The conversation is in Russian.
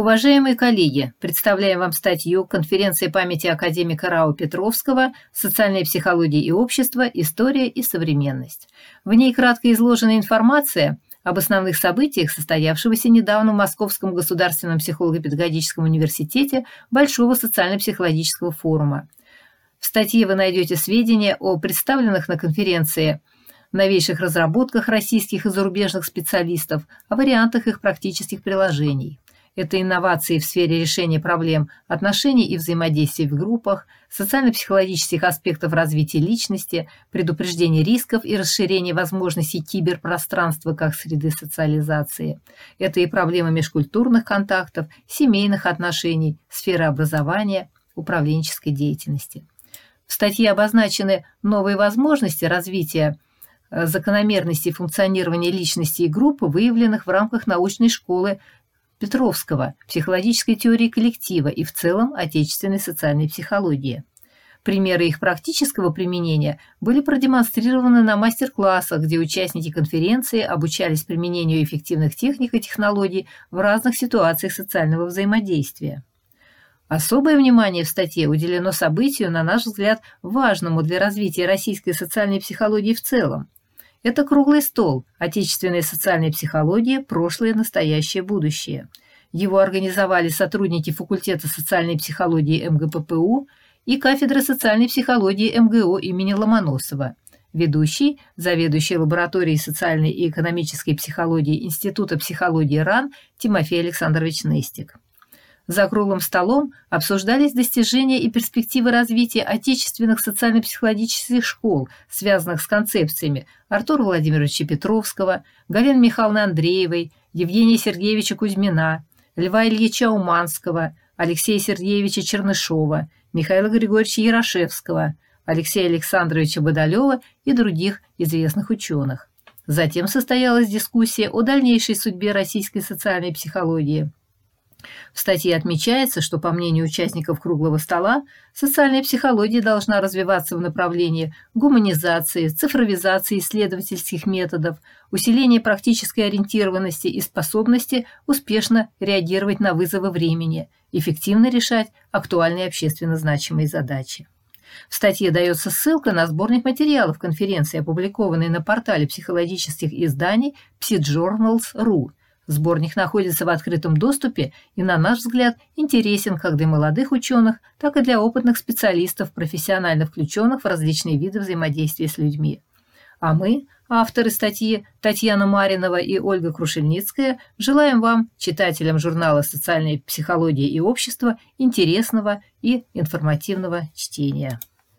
Уважаемые коллеги, представляем вам статью конференции памяти академика Рау Петровского «Социальная психология и общество. История и современность». В ней кратко изложена информация об основных событиях, состоявшегося недавно в Московском государственном психолого-педагогическом университете Большого социально-психологического форума. В статье вы найдете сведения о представленных на конференции новейших разработках российских и зарубежных специалистов, о вариантах их практических приложений. Это инновации в сфере решения проблем отношений и взаимодействия в группах, социально-психологических аспектов развития личности, предупреждение рисков и расширение возможностей киберпространства как среды социализации. Это и проблемы межкультурных контактов, семейных отношений, сферы образования, управленческой деятельности. В статье обозначены новые возможности развития э, закономерностей функционирования личности и группы, выявленных в рамках научной школы Петровского, психологической теории коллектива и в целом отечественной социальной психологии. Примеры их практического применения были продемонстрированы на мастер-классах, где участники конференции обучались применению эффективных техник и технологий в разных ситуациях социального взаимодействия. Особое внимание в статье уделено событию, на наш взгляд, важному для развития российской социальной психологии в целом – это круглый стол отечественной социальной психологии «Прошлое, настоящее, будущее». Его организовали сотрудники факультета социальной психологии МГППУ и кафедры социальной психологии МГУ имени Ломоносова. Ведущий, заведующий лабораторией социальной и экономической психологии Института психологии РАН Тимофей Александрович Нестик. За круглым столом обсуждались достижения и перспективы развития отечественных социально-психологических школ, связанных с концепциями Артура Владимировича Петровского, Галины Михайловны Андреевой, Евгения Сергеевича Кузьмина, Льва Ильича Уманского, Алексея Сергеевича Чернышова, Михаила Григорьевича Ярошевского, Алексея Александровича Бодолева и других известных ученых. Затем состоялась дискуссия о дальнейшей судьбе российской социальной психологии – в статье отмечается, что, по мнению участников круглого стола, социальная психология должна развиваться в направлении гуманизации, цифровизации исследовательских методов, усиления практической ориентированности и способности успешно реагировать на вызовы времени, эффективно решать актуальные общественно значимые задачи. В статье дается ссылка на сборник материалов конференции, опубликованный на портале психологических изданий PsyJournals.ru Сборник находится в открытом доступе и, на наш взгляд, интересен как для молодых ученых, так и для опытных специалистов, профессионально включенных в различные виды взаимодействия с людьми. А мы, авторы статьи Татьяна Маринова и Ольга Крушельницкая, желаем вам, читателям журнала «Социальная психология и общество», интересного и информативного чтения.